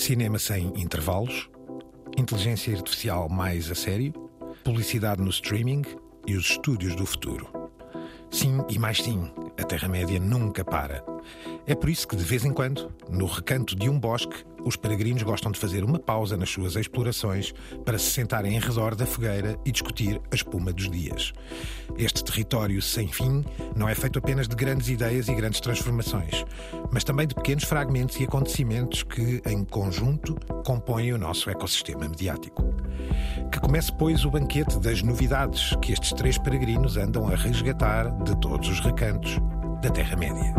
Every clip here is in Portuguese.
Cinema sem intervalos, inteligência artificial mais a sério, publicidade no streaming e os estúdios do futuro. Sim e mais sim, a Terra-média nunca para. É por isso que, de vez em quando, no recanto de um bosque, os peregrinos gostam de fazer uma pausa nas suas explorações para se sentarem em redor da fogueira e discutir a espuma dos dias. Este território sem fim não é feito apenas de grandes ideias e grandes transformações, mas também de pequenos fragmentos e acontecimentos que, em conjunto, compõem o nosso ecossistema mediático. Que comece, pois, o banquete das novidades que estes três peregrinos andam a resgatar de todos os recantos da Terra-média.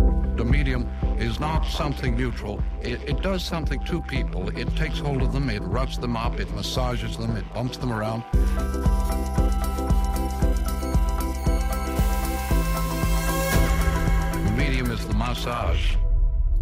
Is not something neutral. It, it does something to people. It takes hold of them, it rubs them up, it massages them, it bumps them around. The medium is the massage.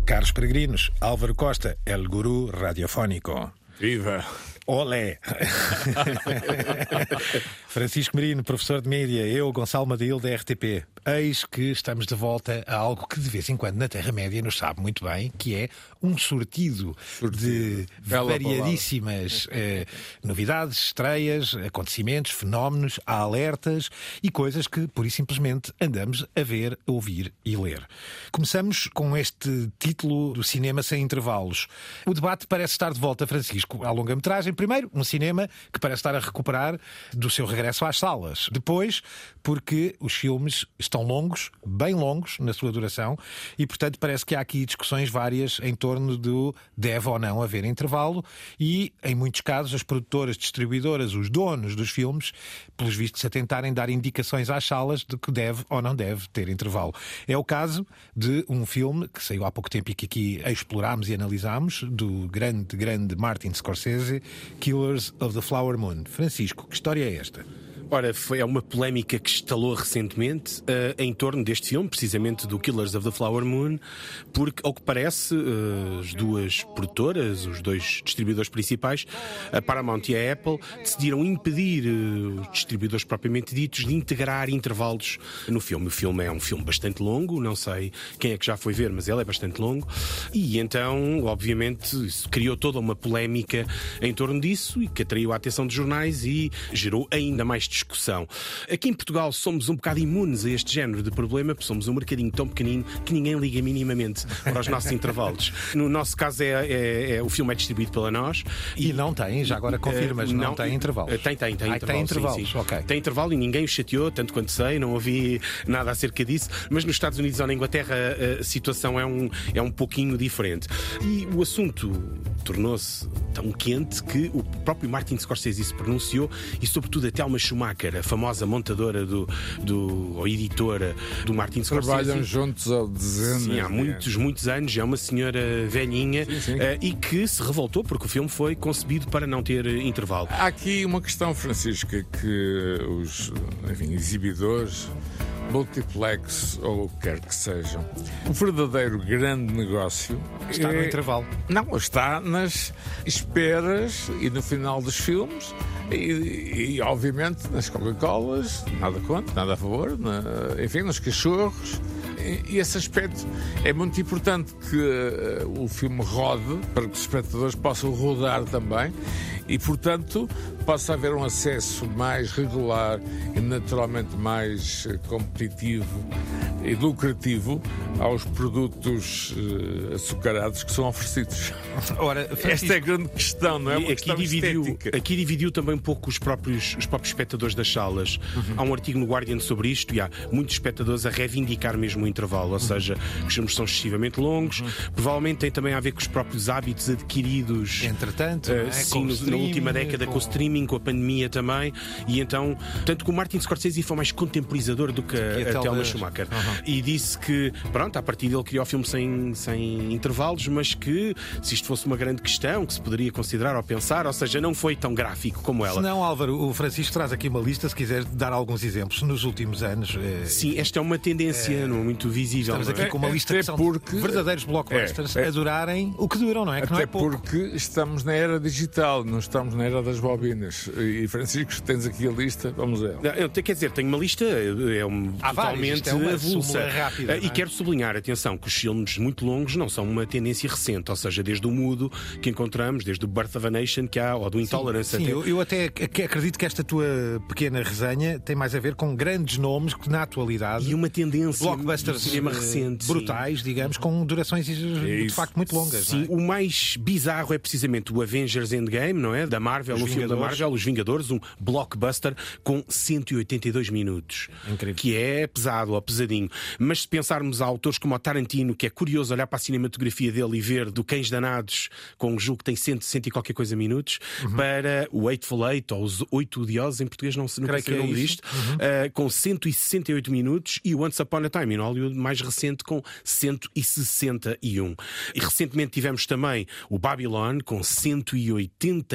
Caros peregrinos, Álvaro Costa, El Guru Radiofónico. Viva! Olé! Francisco Marino, professor de mídia, eu, Gonçalo Madil, da RTP. Eis que estamos de volta a algo que de vez em quando na Terra-média nos sabe muito bem, que é um sortido, de Bela variadíssimas eh, novidades, estreias, acontecimentos, fenómenos, alertas e coisas que, por e simplesmente, andamos a ver, a ouvir e ler. Começamos com este título do cinema sem intervalos. O debate parece estar de volta, Francisco, à longa-metragem. Primeiro, um cinema que parece estar a recuperar do seu regresso às salas. Depois, porque os filmes estão longos, bem longos na sua duração, e portanto parece que há aqui discussões várias em torno do deve ou não haver intervalo, e em muitos casos as produtoras, distribuidoras, os donos dos filmes, pelos vistos, a tentarem dar indicações às salas de que deve ou não deve ter intervalo. É o caso de um filme que saiu há pouco tempo e que aqui explorámos e analisámos, do grande, grande Martin Scorsese, Killers of the Flower Moon. Francisco, que história é esta? Ora, foi é uma polémica que estalou recentemente uh, em torno deste filme, precisamente do Killers of the Flower Moon, porque, ao que parece, uh, as duas produtoras, os dois distribuidores principais, a Paramount e a Apple, decidiram impedir uh, os distribuidores propriamente ditos de integrar intervalos no filme. O filme é um filme bastante longo, não sei quem é que já foi ver, mas ele é bastante longo, e então, obviamente, isso criou toda uma polémica em torno disso e que atraiu a atenção dos jornais e gerou ainda mais discussão. Aqui em Portugal somos um bocado imunes a este género de problema, porque somos um mercadinho tão pequenino que ninguém liga minimamente para os nossos intervalos. No nosso caso, é, é- é- o filme é distribuído pela nós. E não tem, já agora confirmas, Eh, não, tem. Eh, Tem, tem, tem Ah, intervalos. tem sim, intervalos, sim. ok. Tem intervalo e ninguém o chateou, tanto quanto sei, não ouvi nada acerca disso. Mas nos Estados Unidos ou na Inglaterra a situação é um, é um pouquinho diferente. E o assunto tornou-se tão quente que o próprio Martin Scorsese se pronunciou e, sobretudo, a Thelma Schumacher, a famosa montadora do, do, ou editora do Martin Scorsese. Trabalham juntos há dezenas. Sim, há de muitos, muitos anos, é uma senhora velhinha sim. eh, e que se revoltou porque o filme foi concebido para não ter eh, intervalo. Há aqui uma questão, Francisca, que os enfim, exibidores, multiplex ou o que quer que sejam, o verdadeiro grande negócio Está no é- intervalo. Não, está nas esperas e no final dos filmes e, e, obviamente nas Coca-Colas, nada contra, nada a favor, na- enfim, nos cachorros. E, esse aspecto é muito importante que eh, o filme rode para que os espectadores possam rodar também e, portanto, possa haver um acesso mais regular e naturalmente mais eh, competitivo e lucrativo aos produtos eh, açucarados que são oferecidos. Ora, Esta é a grande questão, não é? Uma aqui questão dividiu, estética. aqui dividiu também um pouco os próprios, os próprios espectadores das salas. Há um artigo no Guardian sobre isto e há muitos espectadores a reivindicar mesmo o intervalo, ou seja, que os filmes são excessivamente longos. Provavelmente tem também a ver com os próprios hábitos adquiridos. Entretanto, não é? sim, no- streaming, última década com... o streaming, com a pandemia também, e então, tanto que o Martin Scorsese foi mais contemporizador do que a, a Thelma- Schumacher. E disse que, pronto, a partir dele criou o filme sem, sem intervalos, mas que se isto fosse uma grande questão, que se poderia considerar ou pensar, ou seja, não foi tão gráfico como Se ela. não, Álvaro, o Francisco traz aqui uma lista, se quiser dar alguns exemplos. Nos últimos anos, eh, Sim, esta é uma tendência não, muito visível. estamos não é? aqui com uma lista Até que são porque- verdadeiros blockbusters É, é. a durarem o que duram, não é? Que não Até é pouco. porque estamos na era digital, não estamos na era das bobinas. E Francisco, tens aqui a lista, vamos ver. Quer dizer, tenho uma lista é um, totalmente é uma avulsa. Rápida, e é? quero sublinhar, atenção, que os filmes muito longos não são uma tendência recente, ou seja, desde o Mudo que encontramos, desde o Birth of a Nation que há, ou do Intolerance sim, até. Eu, eu até acredito que esta tua pequena resenha tem mais a ver com grandes nomes que na atualidade e uma tendência blockbusters cinema recente, brutais, sim. digamos, com durações é de facto muito longas. Sim, é? o mais bizarro é precisamente o Avengers Endgame, não é? Da Marvel, Os o filme da. Marvel, Os Vingadores, um blockbuster com 182 minutos. Incrível. Que é pesado ou pesadinho. Mas se pensarmos a autores como o Tarantino, que é curioso olhar para a cinematografia dele e ver do Cães Danados, com um jogo que tem 100, 100 e qualquer coisa minutos, Uhum. para o Eightful Eight, ou os Oito Odiosos, em português não sei, nunca sei o é nome disto, uh, com 168 minutos, e o Once Upon a Time in Hollywood, mais recente, com 161. E recentemente tivemos também o Babylon, com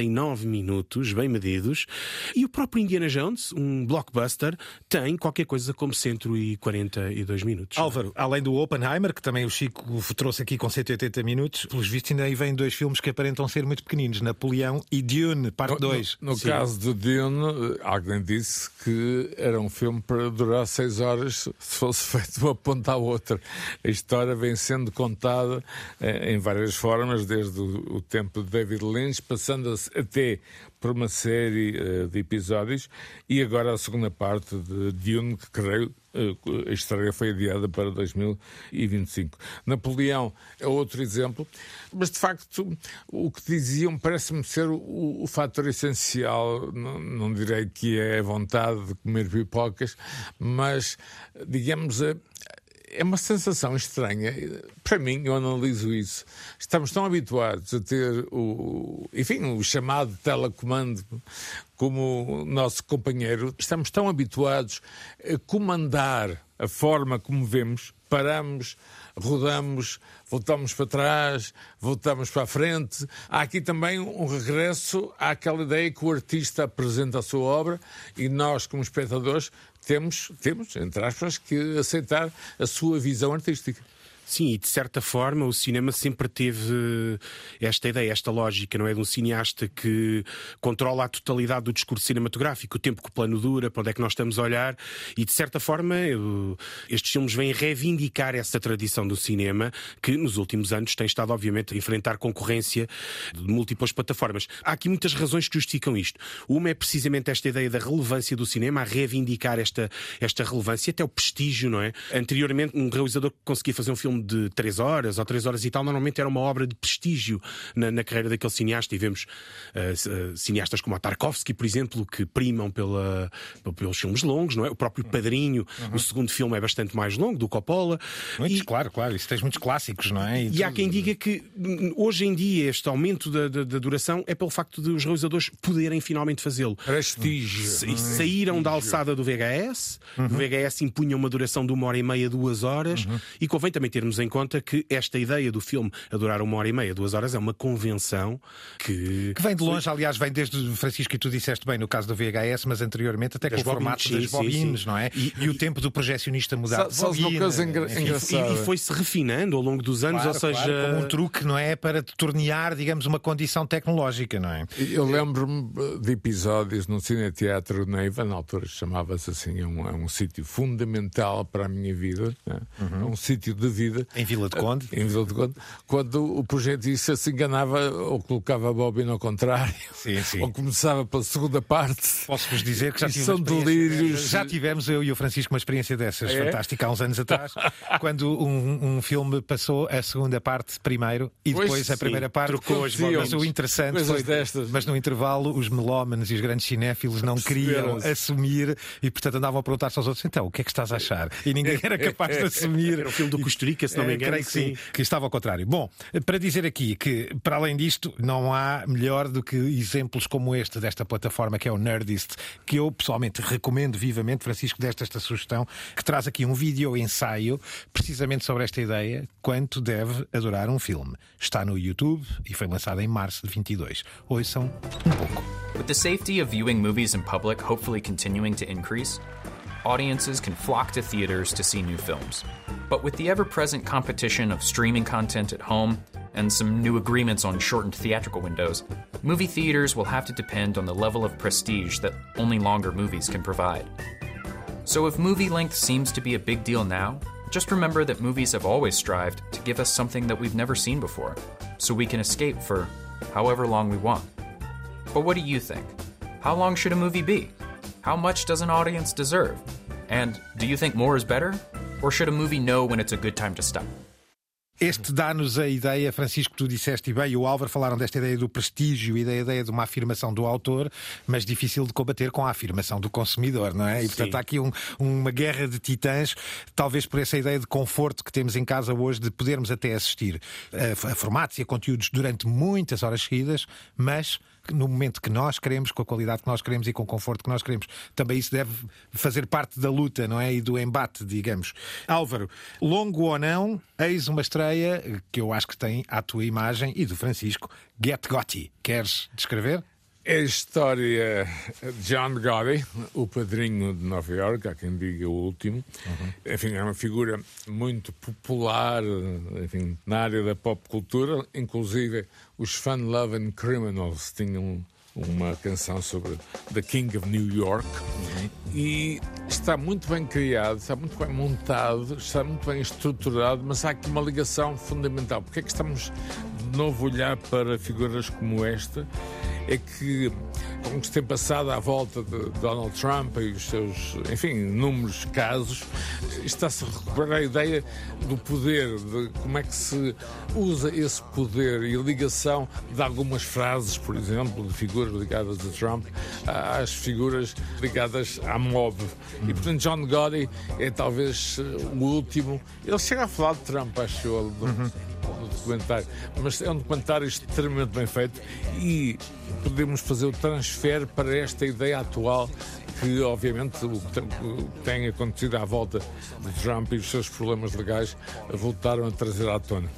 189 minutos, bem medidos, e o próprio Indiana Jones, um blockbuster, tem qualquer coisa como 142 minutos. Álvaro, além do Oppenheimer, que também o Chico trouxe aqui com 180 minutos, pelos vistos ainda aí vêm dois filmes que aparentam ser muito pequeninos, Napoleão e Dune, parte 2. No, no caso do Dune, alguém disse que era um filme para durar seis horas se fosse feito de uma ponta à outra. A história vem sendo contada eh, em várias formas, desde o, o tempo de David Lynch, passando até por uma série uh, de episódios, e agora a segunda parte de Dune, que creio uh, a estreia foi adiada para 2025. Napoleão é outro exemplo, mas de facto o que diziam parece-me ser o, o fator essencial, não, não, direi que é a vontade de comer pipocas, mas digamos a é uma sensação estranha. Para mim, eu analiso isso. Estamos tão habituados a ter o, enfim, o chamado telecomando como nosso companheiro. Estamos tão habituados a comandar a forma como vemos, paramos, rodamos, voltamos para trás, voltamos para a frente. Há aqui também um regresso àquela ideia que o artista apresenta a sua obra e nós, como espectadores, temos, temos, entre aspas, que aceitar a sua visão artística. Sim, e de certa forma o cinema sempre teve esta ideia, esta lógica, não é? De um cineasta que controla a totalidade do discurso cinematográfico, o tempo que o plano dura, para onde é que nós estamos a olhar, e de certa forma estes filmes vêm reivindicar essa tradição do cinema que nos últimos anos tem estado, obviamente, a enfrentar concorrência de múltiplas plataformas. Há aqui muitas razões que justificam isto. Uma é precisamente esta ideia da relevância do cinema, a reivindicar esta, esta relevância, até o prestígio, não é? Anteriormente, um realizador que conseguia fazer um filme de três horas ou três horas e tal, normalmente era uma obra de prestígio na, na carreira daquele cineasta. E vemos uh, uh, cineastas como a Tarkovsky, por exemplo, que primam pela, pelos filmes longos, não é? O próprio Padrinho, uhum. o segundo filme é bastante mais longo, do Coppola. Muitos, e, claro, claro, isso tens muitos clássicos, não é? E, e há quem diga que hoje em dia este aumento da, da, da duração é pelo facto de os realizadores poderem finalmente fazê-lo. Prestígio. Sa saíram da alçada do VHS, uhum. o VHS impunha uma duração de uma hora e meia, duas horas, uhum. e convém também termos em conta que esta ideia do filme a durar uma hora e meia, duas horas, é uma convenção que. Que vem de longe, aliás, vem desde Francisco, e tu disseste bem no caso do VHS, mas anteriormente até com o formato das bobines, não é? E, e, o tempo do projecionista mudar. Uma coisa engra engraçada. E, e foi-se refinando ao longo dos anos, claro, ou seja. Claro, como um truque, não é? Para tornear, digamos, uma condição tecnológica, não é? Eu lembro-me de episódios no Cineteatro Neiva, na altura chamava-se assim, é um, um sítio fundamental para a minha vida, é? Uhum. é um sítio de vida. Em Vila de Conde? Em Vila de Conde, quando o projetista se enganava ou colocava a bobina ao contrário, sim, sim. ou começava pela segunda parte. Posso-vos dizer que já tivemos. São delírios. Já tivemos, eu e o Francisco, uma experiência dessas é? fantástica há uns anos atrás, quando um, um, filme passou a segunda parte primeiro e depois pois, a primeira sim, parte trocou as Mas o interessante Coisas foi. Destas. Mas no intervalo, os melómanos e os grandes cinéfilos não queriam assumir e, portanto, andavam a perguntar-se aos outros: então, o que é que estás a achar? E ninguém era capaz de assumir. Era o filme do Costurica, se não me engano. Creio que sim, que estava ao contrário. Bom, para dizer aqui que, para além disto, não há melhor do que exemplos como este desta plataforma que é o Nerdist, que eu pessoalmente recomendo vivamente. Francisco, desta esta sugestão, que traz aqui um vídeo ensaio precisamente sobre esta ideia, quanto deve adorar um filme. Está no YouTube e foi lançado em março de 22. Ouçam um pouco. With the safety of viewing movies in public hopefully continuing to increase, audiences can flock to theaters to see new films. But with the ever present competition of streaming content at home, and some new agreements on shortened theatrical windows, movie theaters will have to depend on the level of prestige that only longer movies can provide. So if movie length seems to be a big deal now, just remember that movies have always strived to give us something that we've never seen before, so we can escape for however long we want. But what do you think? How long should a movie be? How much does an audience deserve? And do you think more is better? Or should a movie know when it's a good time to stop? Este dá-nos a ideia, Francisco, tu disseste e bem, e o Álvaro falaram desta ideia do prestígio e da ideia de uma afirmação do autor, mas difícil de combater com a afirmação do consumidor, não é? E portanto Sim. há aqui um- uma guerra de titãs, talvez por essa ideia de conforto que temos em casa hoje, de podermos até assistir a, a formatos e a conteúdos durante muitas horas seguidas, mas no momento que nós queremos, com a qualidade que nós queremos e com o conforto que nós queremos. Também isso deve fazer parte da luta, não é? E do embate, digamos. Álvaro, longo ou não, eis uma estreia que eu acho que tem à tua imagem e do Francisco, Get Gotti. Queres descrever? É a história de John Gotti, o padrinho de Nova York, há quem diga o último. Enfim, é uma figura muito popular enfim, na área da pop cultura. Inclusive, os Fun Loving Criminals tinham uma canção sobre The King of New York. E está muito bem criado, está muito bem montado, está muito bem estruturado, mas há aqui uma ligação fundamental. Porque é que estamos novo olhar para figuras como esta? é que, com o que se tem passado à volta de Donald Trump e os seus, enfim, inúmeros casos, está-se a recuperar a ideia do poder, de como é que se usa esse poder e a ligação de algumas frases, por exemplo, de figuras ligadas a Trump, às figuras ligadas à mob. E, portanto, John Gotti é talvez o último. Ele chega a falar de Trump, acho eu, no documentário. Mas é um documentário extremamente bem feito e podemos fazer o transfer para esta ideia atual que, obviamente, o que tem- acontecido à volta de Trump e os seus problemas legais voltaram a trazer à tona.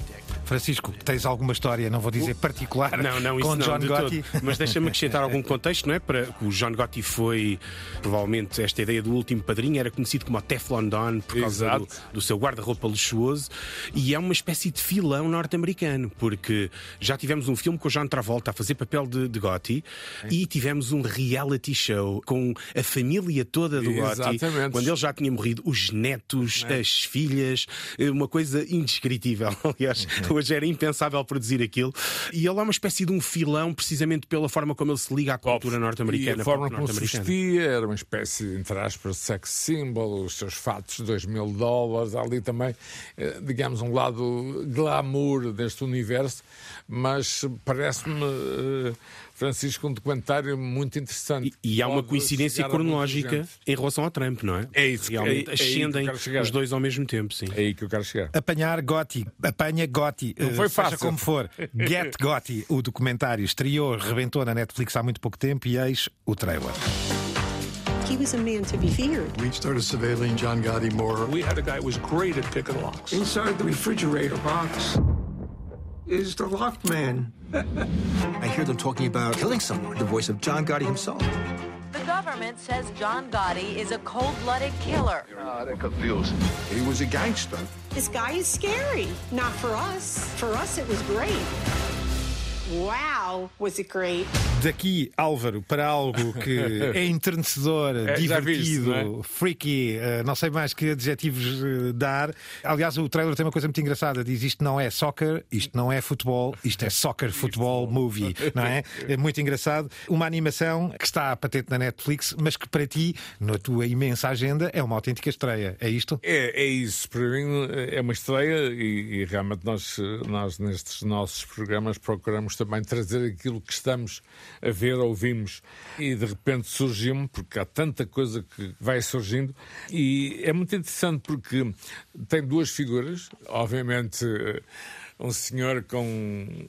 Francisco, tens alguma história, não vou dizer particular, Não, não, com não, John de Gotti? todo. Mas deixa-me acrescentar algum contexto, não é? Para o John Gotti foi, provavelmente, esta ideia do último padrinho, era conhecido como o Teflon Don por causa do, do seu guarda-roupa luxuoso e é uma espécie de filão norte-americano, porque já tivemos um filme com o John Travolta a fazer papel de, de Gotti e tivemos um reality show com a família toda do Gotti, Exatamente. quando ele já tinha morrido, os netos, as filhas, eh, uma coisa indescritível. Aliás, hoje era impensável produzir aquilo. E ele é uma espécie de um filão, precisamente pela forma como ele se liga à cultura norte-americana. A forma como se vestia era uma espécie, entre aspas, de sex symbol, os seus fatos de 2 mil dólares, ali também, eh, digamos, um lado glamour deste universo, mas parece-me, eh, Francisco, um documentário muito interessante. E, e há uma coincidência cronológica em relação ao Trump, não é? É isso que- Realmente é- é ascendem chegar. os dois ao mesmo tempo, sim. É aí que eu quero chegar. Apanhar Gotti, apanha Gotti, Não eh, foi seja fácil. como for. Get Gotti, o documentário estreou, rebentou na Netflix há muito pouco tempo e eis o trailer. He was a man to be feared. We started surveilling John Gotti more. We had a guy who was great at picking locks. Inside the refrigerator box is the lock man. I hear them talking about killing someone, the voice of John Gotti himself. The government says John Gotti is a cold-blooded killer. Ah, he was a gangster. This guy is scary. Not for us. For us, it was great. Wow, was it great? Daqui, Álvaro, para algo que é enternecedor, É, divertido, não é? freaky, eh, não sei mais que adjetivos eh, dar. Aliás, o trailer tem uma coisa muito engraçada: diz isto não é soccer, isto não é futebol, isto é soccer futebol movie, não é? É muito engraçado. Uma animação que está patente na Netflix, mas que para ti, na tua imensa agenda, é uma autêntica estreia. É isto? É, é isso, para mim é uma estreia e, e realmente nós, nós nestes nossos programas procuramos também trazer aquilo que estamos a ver, ouvimos e de repente surgiu-me, porque há tanta coisa que vai surgindo e é muito interessante porque tem duas figuras, obviamente um senhor com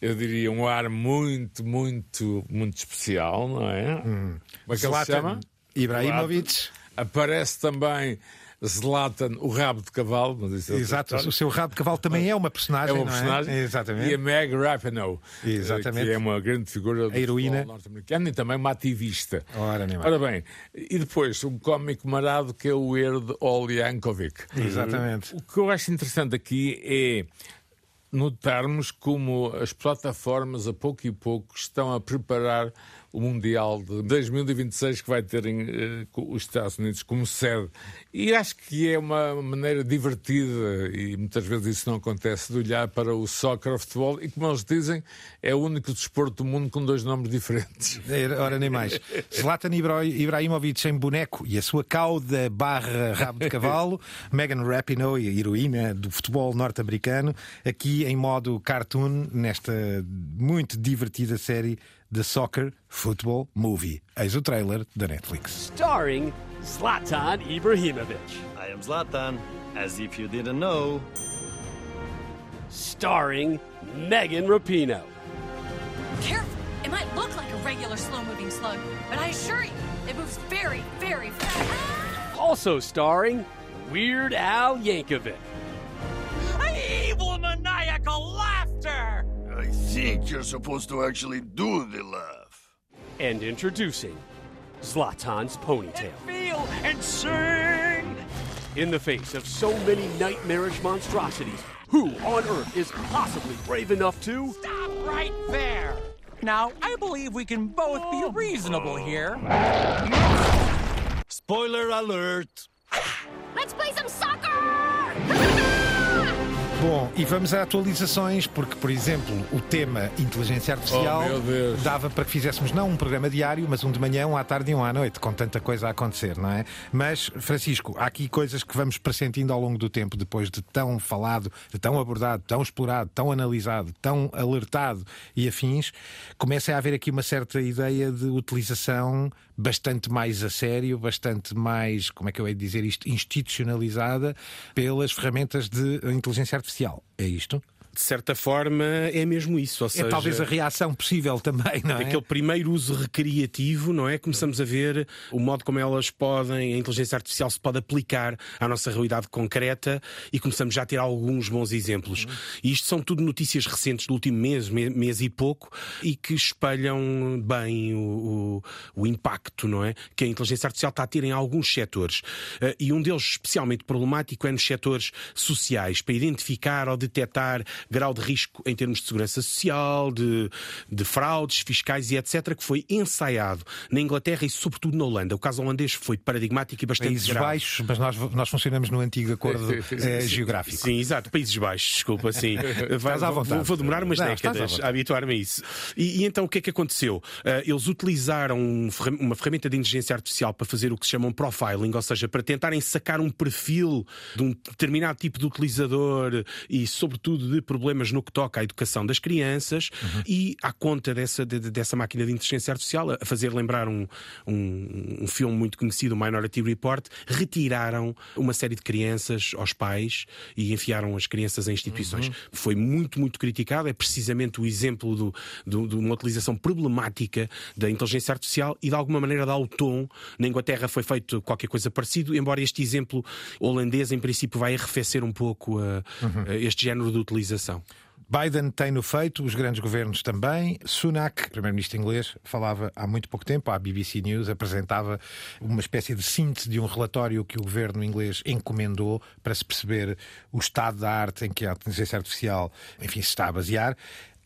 eu diria um ar muito, muito, muito especial, não é? Como é que ele se chama? Ibrahimovic. Aparece também Zlatan, o rabo de cavalo. Mas isso é Exato, o seu rabo de cavalo também é uma personagem. É uma não personagem. Exatamente. E a Meg Rapinoe, eh, Exatamente. que é uma grande figura A heroína. futebol norte-americano e também uma ativista. Ora. Ora bem, e depois um cómico marado que é o Erd Ol Yankovic. Exatamente. O que eu acho interessante aqui é notarmos como as plataformas, a pouco e pouco, estão a preparar o Mundial de 2026 que vai ter em, eh, os Estados Unidos como sede. E acho que é uma maneira divertida, e muitas vezes isso não acontece, de olhar para o soccer, o futebol, e como eles dizem, é o único desporto do mundo com dois nomes diferentes. Ora, nem mais. Zlatan Ibrahimovic em boneco e a sua cauda barra rabo de cavalo. Megan Rapinoe, a heroína do futebol norte-americano, aqui em modo cartoon, nesta muito divertida série The Soccer Football Movie. Eis o trailer da Netflix. Starring Zlatan Ibrahimovic. I am Zlatan, as if you didn't know. Starring Megan Rapino. Careful! It might look like a regular slow-moving slug, but I assure you, it moves very, very fast. Also starring Weird Al Yankovic. Think you're supposed to actually do the laugh. And introducing Zlatan's ponytail. And feel and sing! In the face of so many nightmarish monstrosities, who on earth is possibly brave enough to. Stop right there! Now, I believe we can both be reasonable here. Spoiler alert! Let's play some soccer! Bom, e vamos a atualizações, porque, por exemplo, o tema inteligência artificial oh, dava para que fizéssemos não um programa diário, mas um de manhã, um à tarde e um à noite, com tanta coisa a acontecer, não é? Mas, Francisco, há aqui coisas que vamos pressentindo ao longo do tempo, depois de tão falado, de tão abordado, tão explorado, tão analisado, tão alertado e afins, começa a haver aqui uma certa ideia de utilização bastante mais a sério, bastante mais, como é que eu hei de dizer isto, institucionalizada pelas ferramentas de inteligência artificial. É isto? De certa forma, é mesmo isso. Ou seja, é talvez a reação possível também, não é? Aquele primeiro uso recreativo, não é? Começamos a ver o modo como elas podem, a inteligência artificial se pode aplicar à nossa realidade concreta e começamos já a ter alguns bons exemplos. E isto são tudo notícias recentes do último mês, mês e pouco, e que espelham bem o, o, o impacto, não é? Que a inteligência artificial está a ter em alguns setores. Eh, e um deles especialmente problemático é nos setores sociais, para identificar ou detectar grau de risco em termos de segurança social, de, de fraudes fiscais e etc., que foi ensaiado na Inglaterra e sobretudo na Holanda. O caso holandês foi paradigmático e bastante Países grave. Baixos, mas nós, nós funcionamos no antigo acordo eh, geográfico. Sim, exato. Países Baixos, desculpa, sim. Vai, à vontade. Vou, vou demorar umas Não, décadas a habituar-me a isso. E, e, então o que é que aconteceu? Uh, eles utilizaram uma ferramenta de inteligência artificial para fazer o que se chama um profiling, ou seja, para tentarem sacar um perfil de um determinado tipo de utilizador e, sobretudo, de problemas no que toca à educação das crianças uhum. e à conta dessa, de, dessa máquina de inteligência artificial, a fazer lembrar um, um, um filme muito conhecido, o Minority Report, retiraram uma série de crianças aos pais e enfiaram as crianças em instituições. Uhum. Foi muito, muito criticado. É precisamente o exemplo do, do, de uma utilização problemática da inteligência artificial e de alguma maneira dá o tom. Na Inglaterra foi feito qualquer coisa parecido, embora este exemplo holandês, em princípio, vai arrefecer um pouco uh, uhum. uh, este género de utilização. Biden tem-no feito, os grandes governos também. Sunak, primeiro-ministro inglês, falava há muito pouco tempo, à BBC News, apresentava uma espécie de síntese de um relatório que o governo inglês encomendou para se perceber o estado da arte em que a inteligência artificial, enfim, se está a basear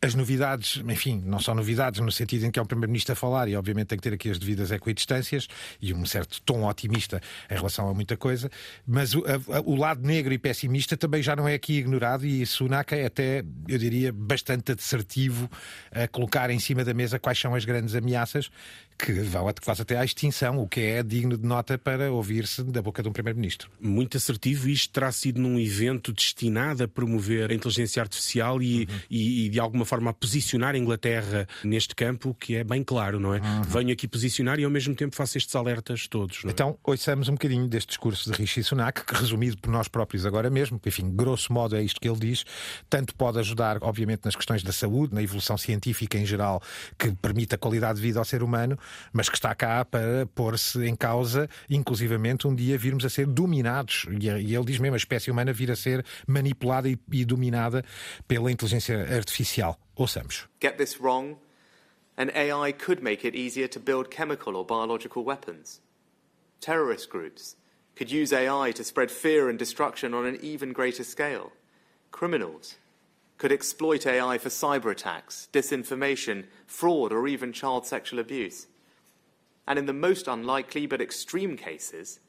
as novidades, enfim, não são novidades no sentido em que é o Primeiro-Ministro a falar e, obviamente, tem que ter aqui as devidas equidistâncias e um certo tom otimista em relação a muita coisa, mas o, a, o lado negro e pessimista também já não é aqui ignorado e Sunak é até, eu diria, bastante assertivo a colocar em cima da mesa quais são as grandes ameaças que vão quase até à extinção, o que é digno de nota para ouvir-se da boca de um Primeiro-Ministro. Muito assertivo, isto terá sido num evento destinado a promover a inteligência artificial e, uhum. e, e de alguma forma a posicionar a Inglaterra neste campo, que é bem claro, não é? Uhum. Venho aqui posicionar e ao mesmo tempo faço estes alertas todos. É? Então, ouçamos um bocadinho deste discurso de Rishi Sunak, que resumido por nós próprios agora mesmo, que enfim, grosso modo é isto que ele diz, tanto pode ajudar, obviamente, nas questões da saúde, na evolução científica em geral, que permite a qualidade de vida ao ser humano, mas que está cá para pôr-se em causa, inclusivamente um dia virmos a ser dominados, e ele diz mesmo a espécie humana vir a ser manipulada e, dominada pela inteligência artificial. Ouçamos. Get this wrong, and AI could make it easier to build chemical or biological weapons. Terrorist groups could use AI to spread fear and destruction on an even greater scale. Criminals could exploit AI for cyber attacks, disinformation, fraud, or even child sexual abuse. And in the most unlikely but extreme cases,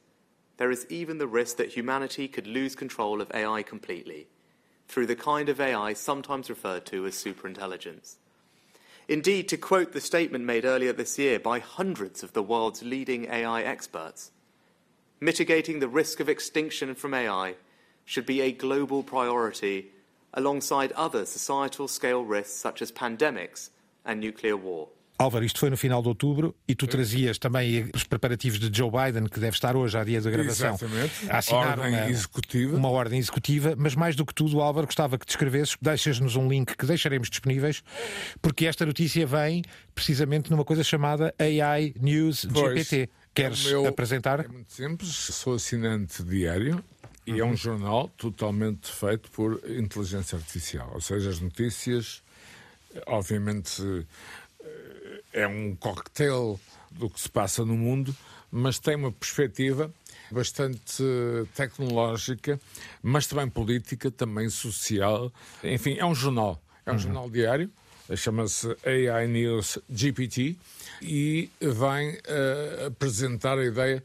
there is even the risk that humanity could lose control of AI completely through the kind of AI sometimes referred to as superintelligence. Indeed, to quote the statement made earlier this year by hundreds of the world's leading AI experts, mitigating the risk of extinction from AI should be a global priority alongside other societal scale risks such as pandemics and nuclear war. Álvaro, isto foi no final de outubro e tu trazias também os preparativos de Joe Biden, que deve estar hoje, à dia da gravação, Exatamente. a assinar ordem uma, executiva. uma ordem executiva, mas mais do que tudo, Álvaro, gostava que descrevesses, deixas-nos um link que deixaremos disponíveis, porque esta notícia vem precisamente numa coisa chamada AI News Pois, GPT. Queres o meu- apresentar? É muito simples, sou assinante diário e é um jornal totalmente feito por inteligência artificial. Ou seja, as notícias, obviamente, é um cocktail do que se passa no mundo, mas tem uma perspectiva bastante tecnológica, mas também política, também social. Enfim, é um jornal. É um jornal diário, chama-se AI News GPT e vem eh, apresentar a ideia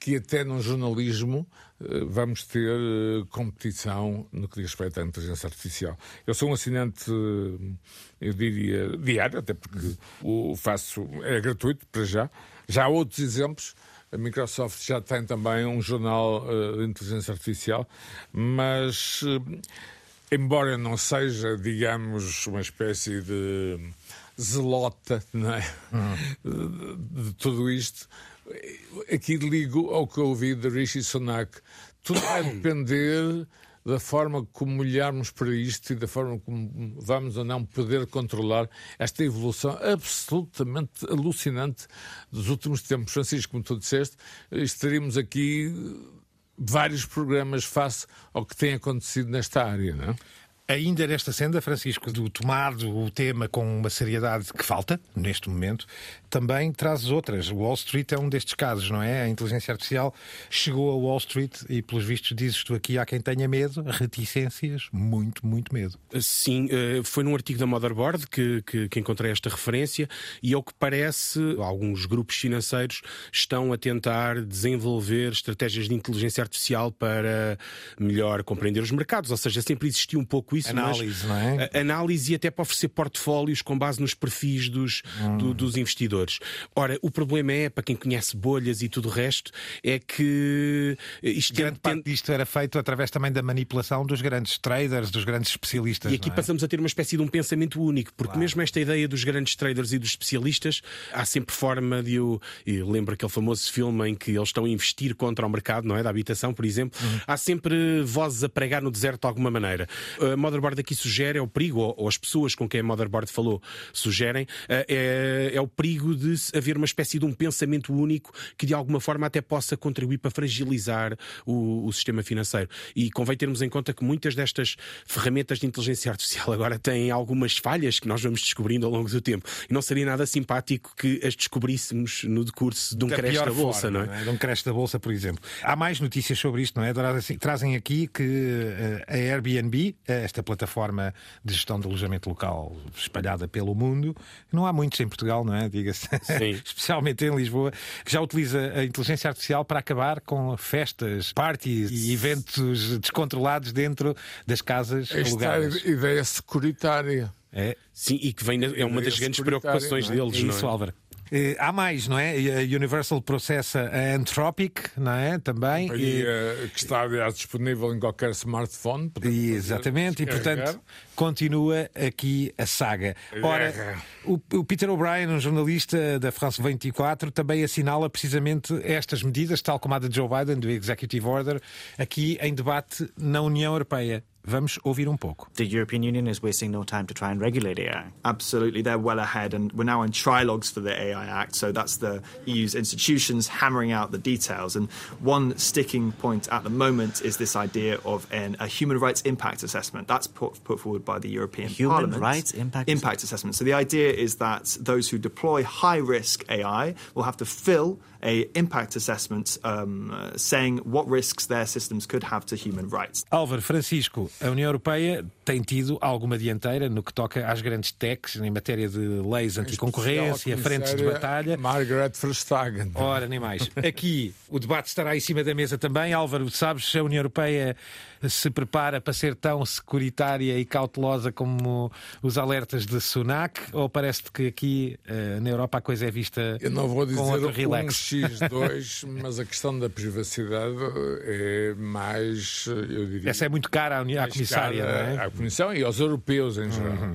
que até no jornalismo eh, vamos ter eh, competição no que diz respeito à inteligência artificial. Eu sou um assinante, eh, eu diria, diário, até porque o faço, é gratuito para já. Já há outros exemplos. A Microsoft já tem também um jornal de inteligência artificial, mas embora não seja, digamos, uma espécie de zelota é? de, de tudo isto, aqui ligo ao que eu ouvi de Rishi Sunak. Tudo vai depender da forma como olharmos para isto e da forma como vamos ou não poder controlar esta evolução absolutamente alucinante dos últimos tempos. Francisco, como tu disseste, estaríamos aqui vários programas face ao que tem acontecido nesta área, não é? Ainda nesta senda, Francisco, do tomado o tema com uma seriedade que falta, neste momento, também trazes outras. O Wall Street é um destes casos, não é? A inteligência artificial chegou a Wall Street e, pelos vistos, dizes tu aqui, há quem tenha medo, reticências, muito, muito medo. Sim, eh, foi num artigo da Motherboard que, que, que encontrei esta referência e, ao que parece, alguns grupos financeiros estão a tentar desenvolver estratégias de inteligência artificial para melhor compreender os mercados. Ou seja, sempre existiu um pouco isso. Análise, mas, não é? Análise e até para oferecer portfólios com base nos perfis dos, do- dos investidores. Ora, o problema é, para quem conhece bolhas e tudo o resto, é que isto tem- Grande parte disto era feito através também da manipulação dos grandes traders, dos grandes especialistas. E aqui é? passamos a ter uma espécie de um pensamento único, porque mesmo esta ideia dos grandes traders e dos especialistas, há sempre forma de o. Lembro aquele famoso filme em que eles estão a investir contra o mercado, não é? Da habitação, por exemplo. Uhum. Há sempre vozes a pregar no deserto de alguma maneira. A Motherboard aqui sugere, é o perigo, ou, ou as pessoas com quem a Motherboard falou sugerem, eh, é, é o perigo de haver uma espécie de um pensamento único que de alguma forma até possa contribuir para fragilizar o, o sistema financeiro. E convém termos em conta que muitas destas ferramentas de inteligência artificial agora têm algumas falhas que nós vamos descobrindo ao longo do tempo. E não seria nada simpático que as descobríssemos no decurso de um da pior da bolsa, forma, não é? De um crash da bolsa, por exemplo. Há mais notícias sobre isto, não é? Trazem, aqui que eh, a Airbnb, eh, esta plataforma de gestão de alojamento local espalhada pelo mundo, não há muitos em Portugal, não é? Diga-se, Sim. especialmente em Lisboa, que já utiliza a inteligência artificial para acabar com festas, parties e eventos descontrolados dentro das casas Esta alugadas. ideia securitária. É. Sim, e que vem na- é uma das grandes preocupações não é? deles, É não isso, é? Álvaro. Eh, há mais, não é? A Universal processa a Anthropic, não é? Também. E, E- eh, que está, aliás, disponível em qualquer smartphone. E, exatamente, e portanto continua aqui a saga. Ora, o, o Peter O'Brien, um jornalista da France 24, também assinala precisamente estas medidas, tal como a de Joe Biden, do Executive Order, aqui em debate na União Europeia. Vamos ouvir um pouco. The European Union is wasting no time to try and regulate AI. Absolutely, they're well ahead, and we're now in trilogues for the AI Act. So that's the EU's institutions hammering out the details. And one sticking point at the moment is this idea of an, a human rights impact assessment. That's put, put forward by the European Human Parliament. rights impact impact assessment. So the idea is that those who deploy high risk AI will have to fill a impact assessment um, uh, saying what risks their systems could have to human rights. Álvaro, Francisco, a União Europeia tem tido alguma dianteira no que toca às grandes techs em matéria de leis anticoncorrência, frentes de batalha. Margaret Verstappen. Ora, nem mais. Aqui o debate estará em cima da mesa também. Álvaro, sabes se a União Europeia se prepara para ser tão securitária e cautelosa como os alertas de Sunak? Ou parece-te que aqui uh, na Europa a coisa é vista Eu não vou dizer com outro um relax? X2, mas a questão da privacidade é mais, eu diria... Essa é muito cara à, à comissária, cara não é? À Comissão e aos europeus em geral. Uhum.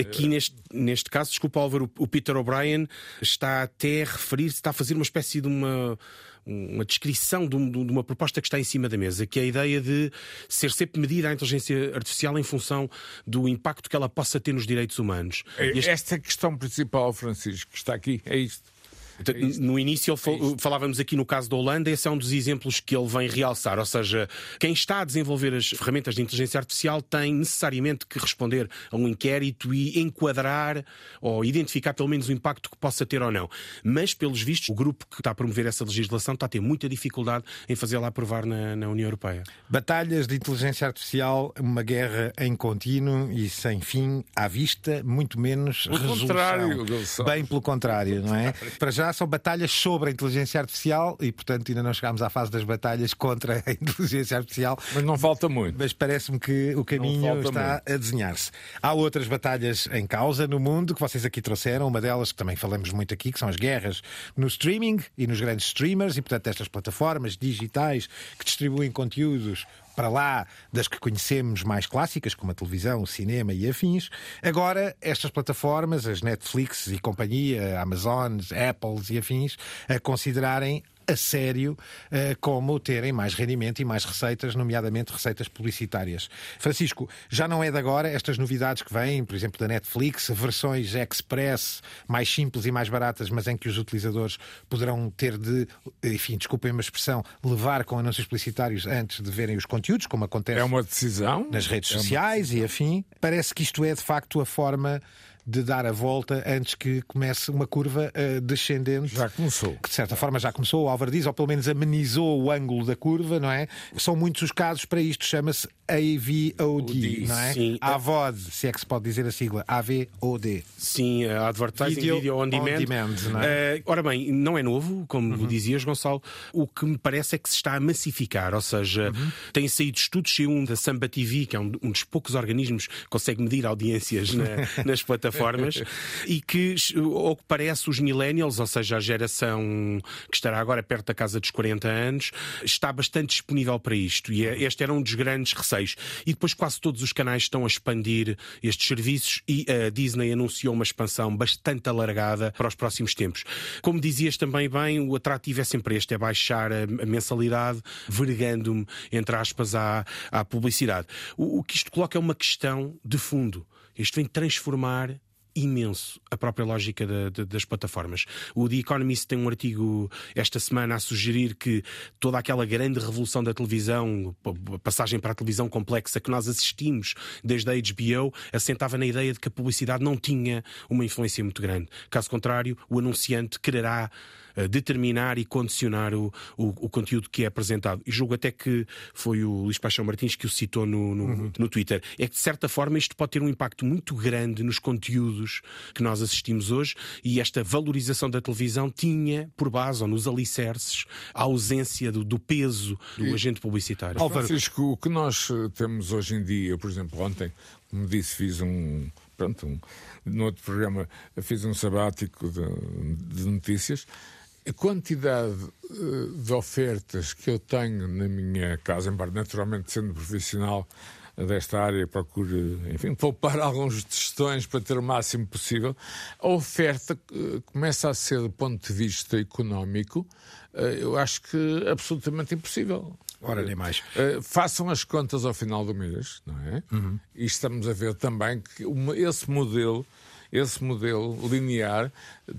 Aqui neste, neste caso, desculpa Álvaro, o Peter O'Brien está até a referir-se, está a fazer uma espécie de uma, uma descrição de, um- de uma proposta que está em cima da mesa, que é a ideia de ser sempre medida a inteligência artificial em função do impacto que ela possa ter nos direitos humanos. É- este- Esta é a questão principal, Francisco, que está aqui, é isto. Portanto, No início, fal- falávamos aqui no caso da Holanda, esse é um dos exemplos que ele vem realçar. Ou seja, quem está a desenvolver as ferramentas de inteligência artificial tem necessariamente que responder a um inquérito e enquadrar ou identificar pelo menos o impacto que possa ter ou não. Mas, pelos vistos, o grupo que está a promover essa legislação está a ter muita dificuldade em fazê-la aprovar na, na União Europeia. Batalhas de inteligência artificial, uma guerra em contínuo e sem fim à vista, muito menos resolução. contrário. Bem pelo contrário, não é? Para já são batalhas sobre a inteligência artificial e, portanto, ainda não chegámos à fase das batalhas contra a inteligência artificial. Mas não falta muito. Mas parece-me que o caminho está a desenhar-se. Há outras batalhas em causa no mundo que vocês aqui trouxeram, uma delas que também falamos muito aqui, que são as guerras no streaming e nos grandes streamers, e portanto estas plataformas digitais que distribuem conteúdos para lá das que conhecemos mais clássicas, como a televisão, o cinema e afins. Agora, estas plataformas, as Netflix e companhia, Amazons, Apples e afins, a considerarem a sério eh, como terem mais rendimento e mais receitas, nomeadamente receitas publicitárias. Francisco, já não é de agora estas novidades que vêm, por exemplo, da Netflix, versões express mais simples e mais baratas, mas em que os utilizadores poderão ter de, enfim, desculpem uma expressão, levar com anúncios publicitários antes de verem os conteúdos, como acontece É uma decisão. nas redes É sociais e afim. Parece que isto é de facto a forma de dar a volta antes que comece uma curva eh, descendente. Já começou. Que de certa forma já começou, o Álvaro diz, ou pelo menos amenizou o ângulo da curva, não é? São muitos os casos para isto, chama-se AVOD, não é? Sim. AVOD, se é que se pode dizer a sigla, AVOD. Sim, a Advertising Video Video, on Demand. on demand, não é? Eh, ora bem, não é novo, como Uhum. dizias, Gonçalo. O que me parece é que se está a massificar, ou seja, Uhum. têm saído estudos, saiu um da Samba TV, que é um, um dos poucos organismos que consegue medir audiências na- nas plataformas, e que, ao que parece, os millennials, ou seja, a geração que estará agora perto da casa dos 40 anos, está bastante disponível para isto. E é- este era um dos grandes receios. E depois quase todos os canais estão a expandir estes serviços e a Disney anunciou uma expansão bastante alargada para os próximos tempos. Como dizias também bem, o atrativo é sempre este, é baixar a, a mensalidade, vergando-me, entre aspas, à, à publicidade. O, o que isto coloca é uma questão de fundo. Isto vem transformar imenso a própria lógica da- da- das plataformas. O The Economist tem um artigo esta semana a sugerir que toda aquela grande revolução da televisão, a passagem para a televisão complexa que nós assistimos desde a HBO, assentava na ideia de que a publicidade não tinha uma influência muito grande. Caso contrário, o anunciante quererá determinar e condicionar o, o, o conteúdo que é apresentado. E julgo até que foi o Luís Paixão Martins que o citou no, no, no Twitter. É que, de certa forma, isto pode ter um impacto muito grande nos conteúdos que nós assistimos hoje e esta valorização da televisão tinha por base, ou nos alicerces, a ausência do, do peso do E- agente publicitário. Francisco, o que nós eh, temos hoje em dia, eu, por exemplo, ontem, como disse, fiz um. Pronto, um, no outro programa, fiz um sabático de, de notícias. A quantidade eh, de ofertas que eu tenho na minha casa, embora naturalmente sendo profissional desta área, procuro, enfim, poupar alguns tostões para ter o máximo possível, a oferta eh, começa a ser, do ponto de vista económico, eh, eu acho que absolutamente impossível. Ora, nem mais. Façam as contas ao final do mês, não é? E estamos a ver também que uma- esse modelo, esse modelo linear,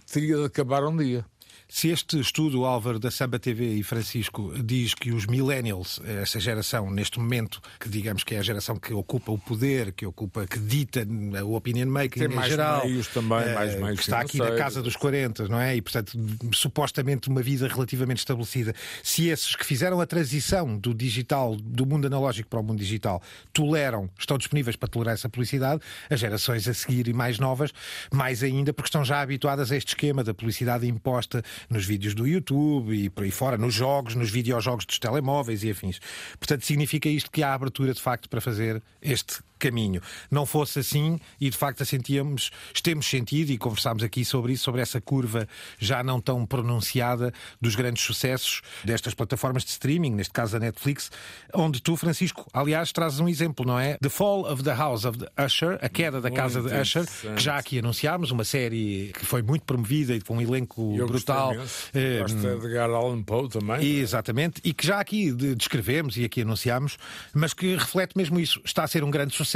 teria de acabar um dia. Se este estudo, Álvaro, da Samba TV e Francisco, diz que os millennials, essa geração, neste momento, que digamos que é a geração que ocupa o poder, que ocupa, que dita o opinion making Tem em mais geral, meios também, eh, mais meios que está aqui na casa dos 40, não é? E, portanto, supostamente uma vida relativamente estabelecida. Se esses que fizeram a transição do digital, do mundo analógico para o mundo digital, toleram, estão disponíveis para tolerar essa publicidade, as gerações a seguir e mais novas, mais ainda, porque estão já habituadas a este esquema da publicidade imposta nos vídeos do YouTube e por aí fora, nos jogos, nos videojogos dos telemóveis e afins. Portanto, significa isto que há abertura de facto para fazer este caminho. Não fosse assim, e de facto sentíamos, temos sentido, e conversámos aqui sobre isso, sobre essa curva já não tão pronunciada dos grandes sucessos destas plataformas de streaming, neste caso a Netflix, onde tu, Francisco, aliás, trazes um exemplo, não é? The Fall of the House of the Usher, a queda da casa de Usher, que já aqui anunciámos, uma série que foi muito promovida e com um elenco Eu brutal. Eh, Gosto de Edgar Allan Poe também. Exatamente, e que já aqui de- descrevemos e aqui anunciámos, mas que reflete mesmo isso. Está a ser um grande sucesso,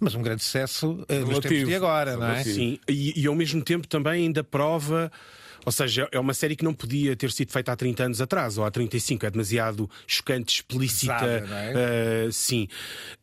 mas um grande sucesso eh, nos tempos de agora, não é? Sim, e, e ao mesmo tempo também ainda prova. Ou seja, é uma série que não podia ter sido feita há 30 anos atrás ou há 35. É demasiado chocante, explícita, não é? eh, sim,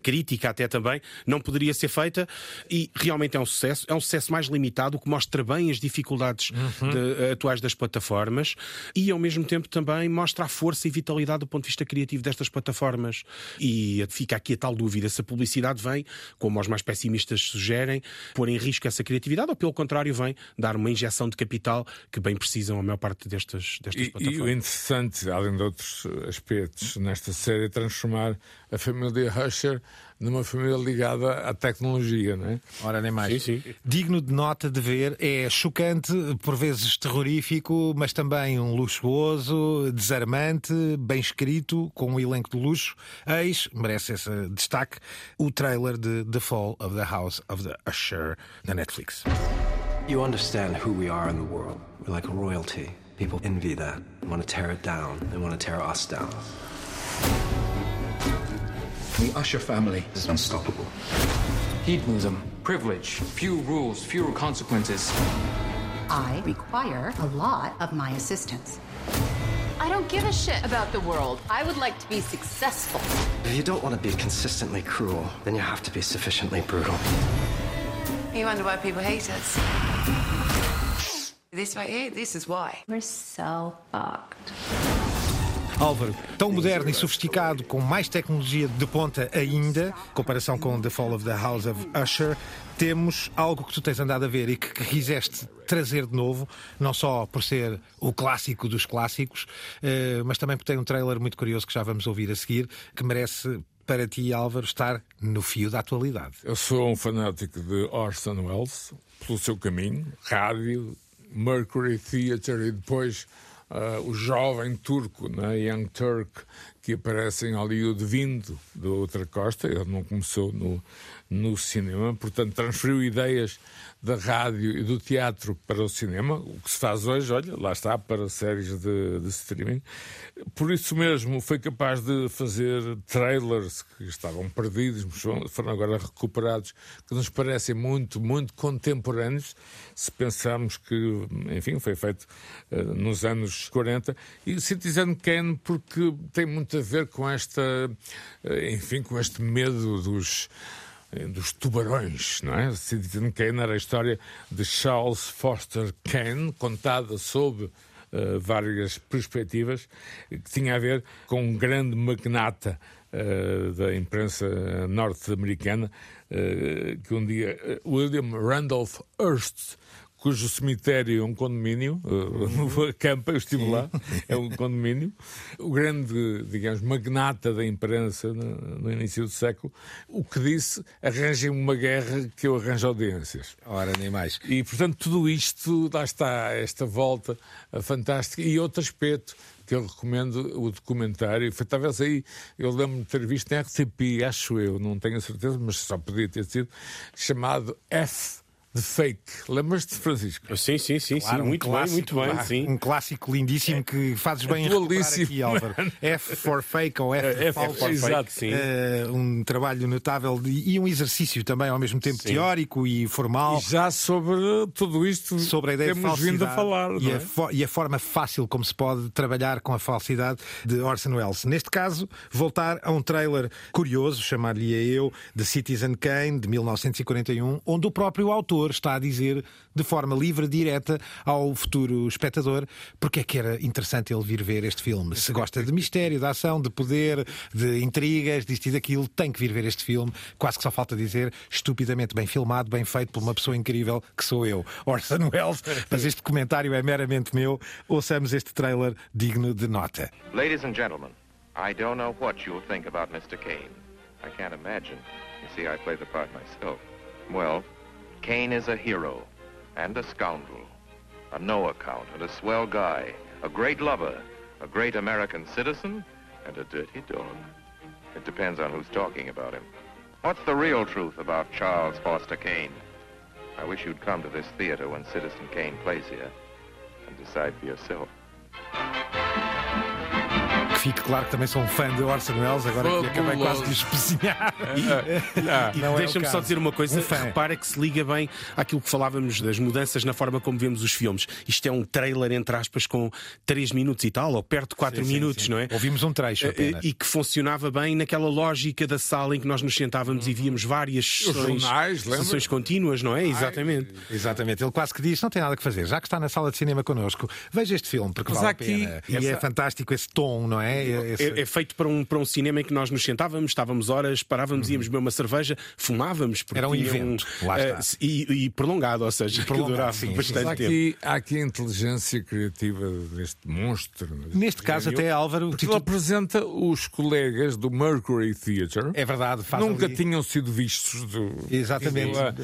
crítica até também. Não poderia ser feita e realmente é um sucesso. É um sucesso mais limitado, o que mostra bem as dificuldades Uhum. de- eh, atuais das plataformas e ao mesmo tempo também mostra a força e vitalidade do ponto de vista criativo destas plataformas. E fica aqui a tal dúvida se a publicidade vem, como os mais pessimistas sugerem, pôr em risco essa criatividade ou pelo contrário vem dar uma injeção de capital que bem precisam a maior parte destas, destas E, e plataformas. o interessante, além de outros aspectos nesta série, é transformar a família Usher numa família ligada à tecnologia, não é? Ora, nem mais. Digno de nota de ver, é chocante, por vezes terrorífico, mas também um luxuoso, desarmante, bem escrito, com um elenco de luxo. Eis, merece esse destaque, o trailer de The Fall of the House of the Usher na Netflix. You understand who we are in the world. We're like royalty. People envy that, they want to tear it down, they want to tear us down. The Usher family is unstoppable. Hedonism, privilege, few rules, fewer consequences. I require a lot of my assistance. I don't give a shit about the world. I would like to be successful. If you don't want to be consistently cruel, then you have to be sufficiently brutal. You wonder why people hate us. This right here, this is why. We're so fucked. Álvaro, tão moderno e sofisticado, com mais tecnologia de ponta ainda, em comparação com The Fall of the House of Usher, temos algo que tu tens andado a ver e que, que quiseste trazer de novo, não só por ser o clássico dos clássicos, eh, mas também porque tem um trailer muito curioso que já vamos ouvir a seguir, que merece para ti, Álvaro, estar no fio da atualidade. Eu sou um fanático de Orson Welles, pelo seu caminho, rádio, Mercury Theatre e depois ah, o jovem turco, né, Young Turk, que aparece em Hollywood vindo da outra costa. Ele não começou no, no cinema, portanto transferiu ideias da rádio e do teatro para o cinema, o que se faz hoje, olha, lá está, para séries de, de streaming. Por isso mesmo foi capaz de fazer trailers que estavam perdidos, foram- agora recuperados, que nos parecem muito, muito contemporâneos, se pensarmos que, enfim, foi feito eh, nos anos 40. E Citizen Kane porque tem muito a ver com esta, eh, enfim, com este medo dos eh, dos tubarões, não é? Citizen Kane era a história de Charles Foster Kane, contada sob eh, várias perspectivas, que tinha a ver com um grande magnata eh, da imprensa norte-americana, eh, que um dia, William Randolph Hearst, cujo cemitério é um condomínio, uh, acampa, eu estive lá, é um condomínio. O grande, digamos, magnata da imprensa no, no início do século, o que disse, arranjem uma guerra que eu arranjo audiências. Ora, nem mais. E, portanto, tudo isto, lá está, esta volta uh, fantástica. E outro aspecto que eu recomendo, o documentário, foi talvez aí, eu lembro-me de ter visto na RTP, acho eu, não tenho a certeza, mas só podia ter sido, chamado F de fake. Lembras-te, Francisco? Sim, sim, sim, Claro, sim. um Muito bem, clássico, muito bem. claro. Sim. Um clássico lindíssimo que fazes bem em recuperar Atualíssimo. aqui, Álvaro. F for fake ou F for F for fake, Exato. sim. Eh, um trabalho notável de- e um exercício também ao mesmo tempo teórico e formal. E já sobre tudo isto sobre a ideia temos de vindo a falsidade falar. e, não a é? fo- e a forma fácil como se pode trabalhar com a falsidade de Orson Welles. Neste caso, voltar a um trailer curioso, chamar-lhe eu, de Citizen Kane, de 1941, onde o próprio autor está a dizer de forma livre, direta, ao futuro espectador, porque é que era interessante ele vir ver este filme. Se gosta de mistério, de ação, de poder, de intrigas, disto e daquilo, tem que vir ver este filme. Quase que só falta dizer, estupidamente bem filmado, bem feito por uma pessoa incrível que sou eu, Orson Welles. Mas este comentário é meramente meu. Ouçamos este trailer digno de nota. Ladies and gentlemen, I don't know what you'll think about Mr. Kane. I can't imagine. You see, I play the part myself. Well, Kane is a hero and a scoundrel, a no account and a swell guy, a great lover, a great American citizen, and a dirty dog. It depends on who's talking about him. What's the real truth about Charles Foster Kane? I wish you'd come to this theater when Citizen Kane plays here and decide for yourself. Que fique claro que também sou um fã de Orson Welles, agora que acabei quase de espezinhar. E Não é o deixa-me só caso. dizer uma coisa, Um fã. repara que se liga bem àquilo que falávamos das mudanças na forma como vemos os filmes. Isto é um trailer, entre aspas, com 3 minutos e tal, ou perto de 4 Sim, sim, minutos, sim. não é? Ouvimos um trecho Eh, apenas. E que funcionava bem naquela lógica da sala em que nós nos sentávamos e víamos várias sessões, jornais, sessões contínuas, não é? Exatamente. Exatamente, ele quase que diz: não tem nada que fazer, já que está na sala de cinema connosco, veja este filme, porque Mas vale aqui a pena. E é essa- fantástico esse tom, não é? Esse- É, é feito para um, para um cinema em que nós nos sentávamos, estávamos horas, parávamos, íamos beber uma cerveja, fumávamos. porque Era um evento, lá eh, está. e, e prolongado, ou seja, que prolongado, durava sim, bastante tempo. há aqui a inteligência criativa deste monstro. Neste caso, até Álvaro, Porque Tito- ele apresenta os colegas do Mercury Theatre. É verdade, faz Nunca ali- tinham sido vistos. Do, Exatamente. pela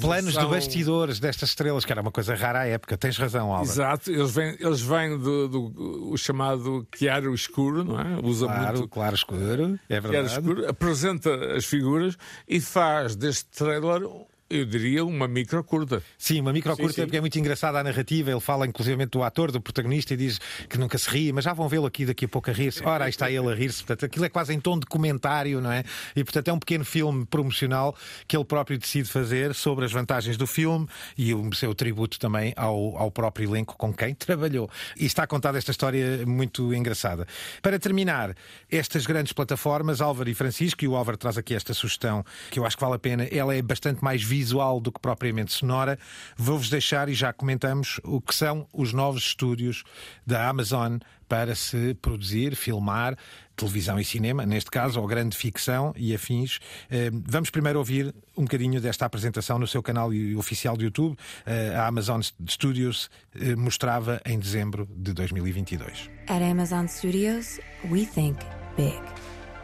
Planos de bastidores destas estrelas, que era uma coisa rara à época. Tens razão, Álvaro. Exato, eles vêm, eles vêm do, do- o chamado chiaro escuro, não é? Usa Claro, muito claro escuro, é verdade. escuro, apresenta as figuras e faz deste trailer, eu diria, uma micro curta. Sim, uma micro Sim, curta, sim. porque é muito engraçada a narrativa. Ele fala inclusive do ator, do protagonista, e diz que nunca se ri, mas já vão vê-lo aqui daqui a pouco a rir-se. Ora, aí está ele a rir-se. Portanto, aquilo é quase em tom de comentário, não é? E portanto é um pequeno filme promocional que ele próprio decide fazer sobre as vantagens do filme e o seu tributo também ao, ao próprio elenco com quem trabalhou. E está contada esta história muito engraçada. Para terminar, estas grandes plataformas, Álvaro e Francisco, e o Álvaro traz aqui esta sugestão que eu acho que vale a pena, ela é bastante mais visual do que propriamente sonora. Vou-vos deixar, e já comentamos, o que são os novos estúdios da Amazon para se produzir, filmar televisão e cinema, neste caso, ou grande ficção e afins. Eh, Vamos primeiro ouvir um bocadinho desta apresentação no seu canal oficial de YouTube. Eh, A Amazon Studios eh, mostrava em dezembro de 2022. At Amazon Studios, we think big.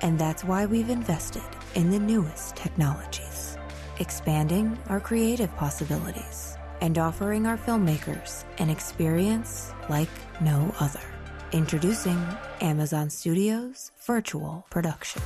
And that's why we've invested in the newest technologies, expanding our creative possibilities and offering our filmmakers an experience like no other. Introducing Amazon Studios Virtual Production.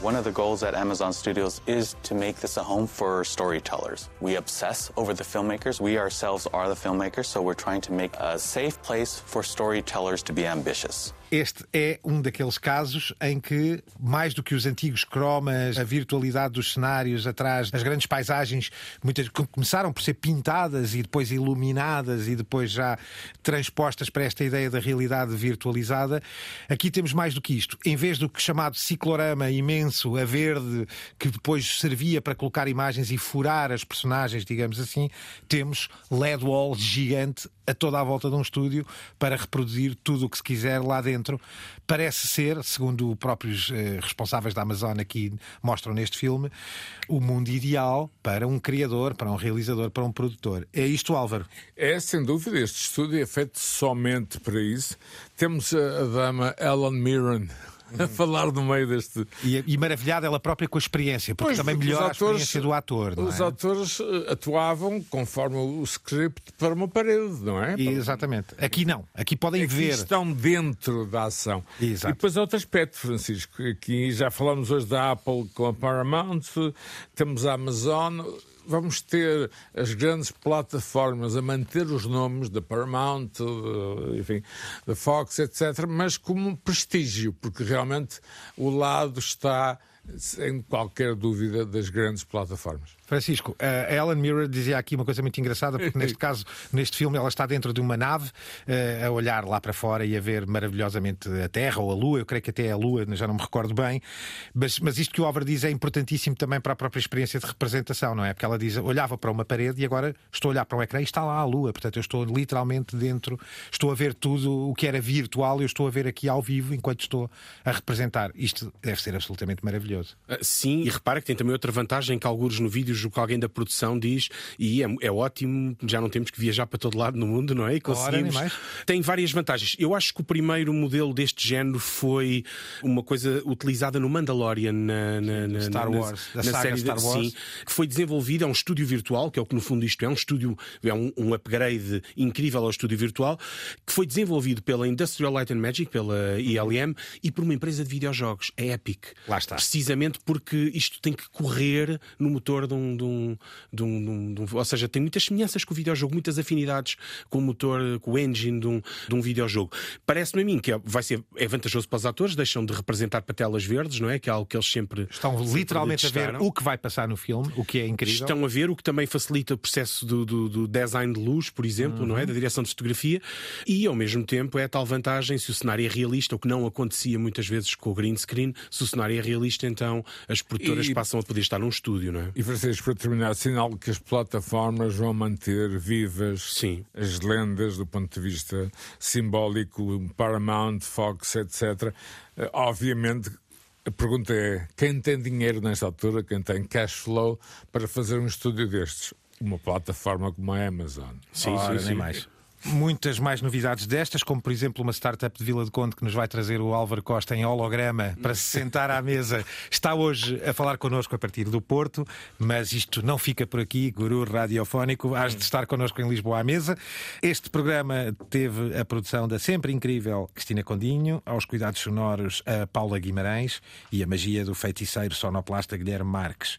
One of the goals at Amazon Studios is to make this a home for storytellers. We obsess over the filmmakers. We ourselves are the filmmakers, so we're trying to make a safe place for storytellers to be ambitious. Este é um daqueles casos em que, mais do que os antigos cromas, a virtualidade dos cenários atrás, as grandes paisagens, muitas começaram por ser pintadas e depois iluminadas e depois já transpostas para esta ideia da realidade virtualizada, aqui temos mais do que isto. Em vez do que chamado ciclorama imenso, a verde, que depois servia para colocar imagens e furar as personagens, digamos assim, temos LED wall gigante a toda a volta de um estúdio para reproduzir tudo o que se quiser lá dentro. Parece ser, segundo os próprios eh, responsáveis da Amazon aqui mostram neste filme, o mundo ideal para um criador, para um realizador, para um produtor. É isto, Álvaro? É, sem dúvida, este estúdio é feito somente para isso. Temos a, a dama Ellen Mirren a falar no meio deste. E, e maravilhada ela própria com a experiência, porque Pois, também porque os melhora a atores- experiência do ator. Os é? atores eh, atuavam conforme o script para uma parede, não é? E, exatamente. Aqui não. Aqui podem Aqui ver. estão dentro da ação. Exato. E depois outro aspecto, Francisco, aqui já falamos hoje da Apple com a Paramount, temos a Amazon. Vamos ter as grandes plataformas a manter os nomes da Paramount, uh, enfim, da Fox, etc., mas como prestígio, porque realmente o lado está, sem qualquer dúvida, das grandes plataformas. Francisco, a Ellen Mirror dizia aqui uma coisa muito engraçada, porque neste caso, neste filme, ela está dentro de uma nave uh, a olhar lá para fora e a ver maravilhosamente a Terra ou a Lua. Eu creio que até é a Lua, já não me recordo bem. Mas, mas isto que o Over diz é importantíssimo também para a própria experiência de representação, não é? Porque ela diz, olhava para uma parede e agora estou a olhar para um ecrã e está lá a Lua. Portanto, eu estou literalmente dentro, estou a ver tudo o que era virtual, eu estou a ver aqui ao vivo enquanto estou a representar. Isto deve ser absolutamente maravilhoso. Uh, sim, e repara que tem também outra vantagem que alguns no vídeo o que alguém da produção diz, e é, é, ótimo, já não temos que viajar para todo lado no mundo, não é? E conseguimos. Ora, Tem várias vantagens. Eu acho que o primeiro modelo deste género foi uma coisa utilizada no Mandalorian, na, na, na Star Wars, na, na série Star Wars. Sim, que foi desenvolvida, é um estúdio virtual, que é o que no fundo isto é, um estúdio, é um, um upgrade incrível ao estúdio virtual, que foi desenvolvido pela Industrial Light and Magic, pela ILM, e por uma empresa de videojogos, a Epic. Lá está. Precisamente porque isto tem que correr no motor de um, de um de um, de um, ou seja, tem muitas semelhanças com o videojogo, muitas afinidades com o motor, com o engine de um, de um videojogo. Parece-me a mim que é, vai ser é vantajoso para os atores, deixam de representar para telas verdes, não é? Que é algo que eles sempre estão sempre literalmente a ver o que vai passar no filme, o que é incrível. Estão a ver o que também facilita o processo do, do, do design de luz, por exemplo, uhum. não é? Da direção de fotografia e ao mesmo tempo é a tal vantagem se o cenário é realista, o que não acontecia muitas vezes com o green screen, se o cenário é realista, então as produtoras e... passam a poder estar num estúdio, não é? E Francisco, para terminar, sinal que as plataformas vão manter vivas Sim. as lendas do ponto de vista simbólico, Paramount, Fox, etc. Eh, obviamente, a pergunta é: quem tem dinheiro nesta altura, quem tem cash flow para fazer um estúdio destes? Uma plataforma como a Amazon. Sim, Ora, sim, nem sim. mais muitas mais novidades destas, como por exemplo uma startup de Vila de Conde que nos vai trazer o Álvaro Costa em holograma para se sentar à mesa. Está hoje a falar connosco a partir do Porto, mas isto não fica por aqui, guru radiofónico. Hás de estar connosco em Lisboa à mesa. Este programa teve a produção da sempre incrível Cristina Condinho, aos cuidados sonoros a Paula Guimarães e a magia do feiticeiro sonoplasta Guilherme Marques.